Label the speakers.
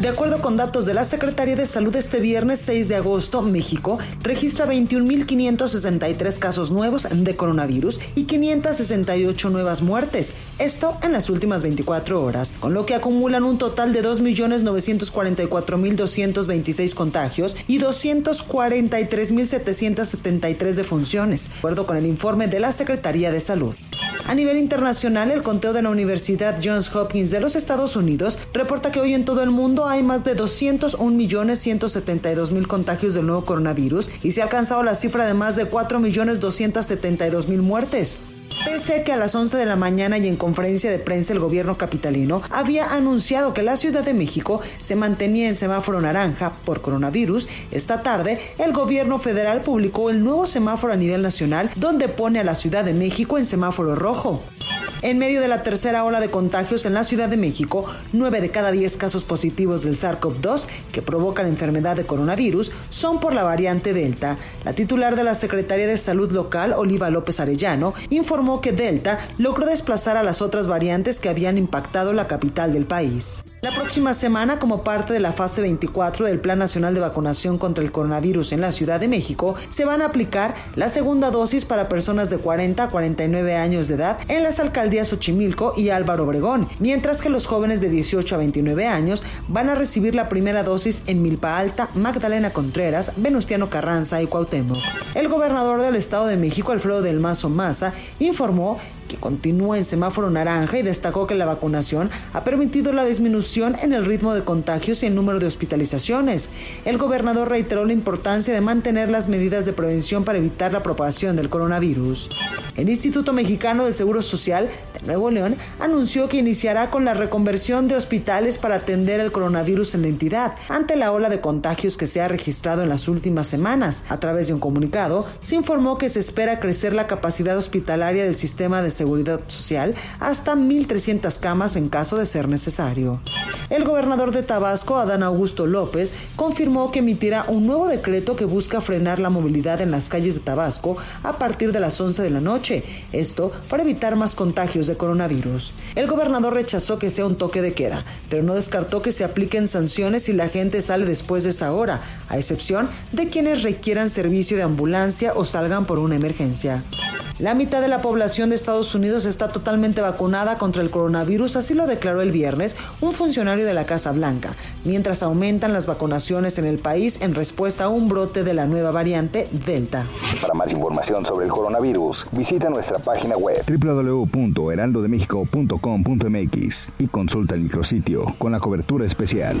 Speaker 1: De acuerdo con datos de la Secretaría de Salud, este viernes 6 de agosto, México registra 21.563 casos nuevos de coronavirus y 568 nuevas muertes. Esto en las últimas 24 horas, con lo que acumulan un total de 2.944.226 contagios y 243.773 defunciones, de acuerdo con el informe de la Secretaría de Salud. A nivel internacional, el conteo de la Universidad Johns Hopkins de los Estados Unidos reporta que hoy en todo el mundo hay más de 201.172.000 contagios del nuevo coronavirus y se ha alcanzado la cifra de más de 4.272.000 muertes. Pese a que a las 11 de la mañana y en conferencia de prensa el gobierno capitalino había anunciado que la Ciudad de México se mantenía en semáforo naranja por coronavirus, esta tarde el gobierno federal publicó el nuevo semáforo a nivel nacional donde pone a la Ciudad de México en semáforo rojo. En medio de la tercera ola de contagios en la Ciudad de México, 9 de cada 10 casos positivos del SARS-CoV-2 que provoca la enfermedad de coronavirus son por la variante Delta. La titular de la Secretaría de Salud local, Oliva López Arellano, informó que Delta logró desplazar a las otras variantes que habían impactado la capital del país. La próxima semana, como parte de la fase 24 del Plan Nacional de Vacunación contra el Coronavirus en la Ciudad de México, se van a aplicar la segunda dosis para personas de 40 a 49 años de edad en las alcaldías Xochimilco y Álvaro Obregón, mientras que los jóvenes de 18 a 29 años van a recibir la primera dosis en Milpa Alta, Magdalena Contreras, Venustiano Carranza y Cuauhtémoc. El gobernador del Estado de México, Alfredo del Mazo Maza, informó que continúa en semáforo naranja y destacó que la vacunación ha permitido la disminución en el ritmo de contagios y el número de hospitalizaciones. El gobernador reiteró la importancia de mantener las medidas de prevención para evitar la propagación del coronavirus. El Instituto Mexicano del Seguro Social de Nuevo León anunció que iniciará con la reconversión de hospitales para atender el coronavirus en la entidad ante la ola de contagios que se ha registrado en las últimas semanas. A través de un comunicado, se informó que se espera crecer la capacidad hospitalaria del sistema de seguridad social hasta 1.300 camas en caso de ser necesario. El gobernador de Tabasco, Adán Augusto López, confirmó que emitirá un nuevo decreto que busca frenar la movilidad en las calles de Tabasco a partir de las 11 de la noche, esto para evitar más contagios de coronavirus. El gobernador rechazó que sea un toque de queda, pero no descartó que se apliquen sanciones si la gente sale después de esa hora, a excepción de quienes requieran servicio de ambulancia o salgan por una emergencia. La mitad de la población de Estados Unidos está totalmente vacunada contra el coronavirus, así lo declaró el viernes un funcionario de la Casa Blanca, mientras aumentan las vacunaciones en el país en respuesta a un brote de la nueva variante Delta.
Speaker 2: Para más información sobre el coronavirus, visita nuestra página web www.heraldodemexico.com.mx y consulta el micrositio con la cobertura especial.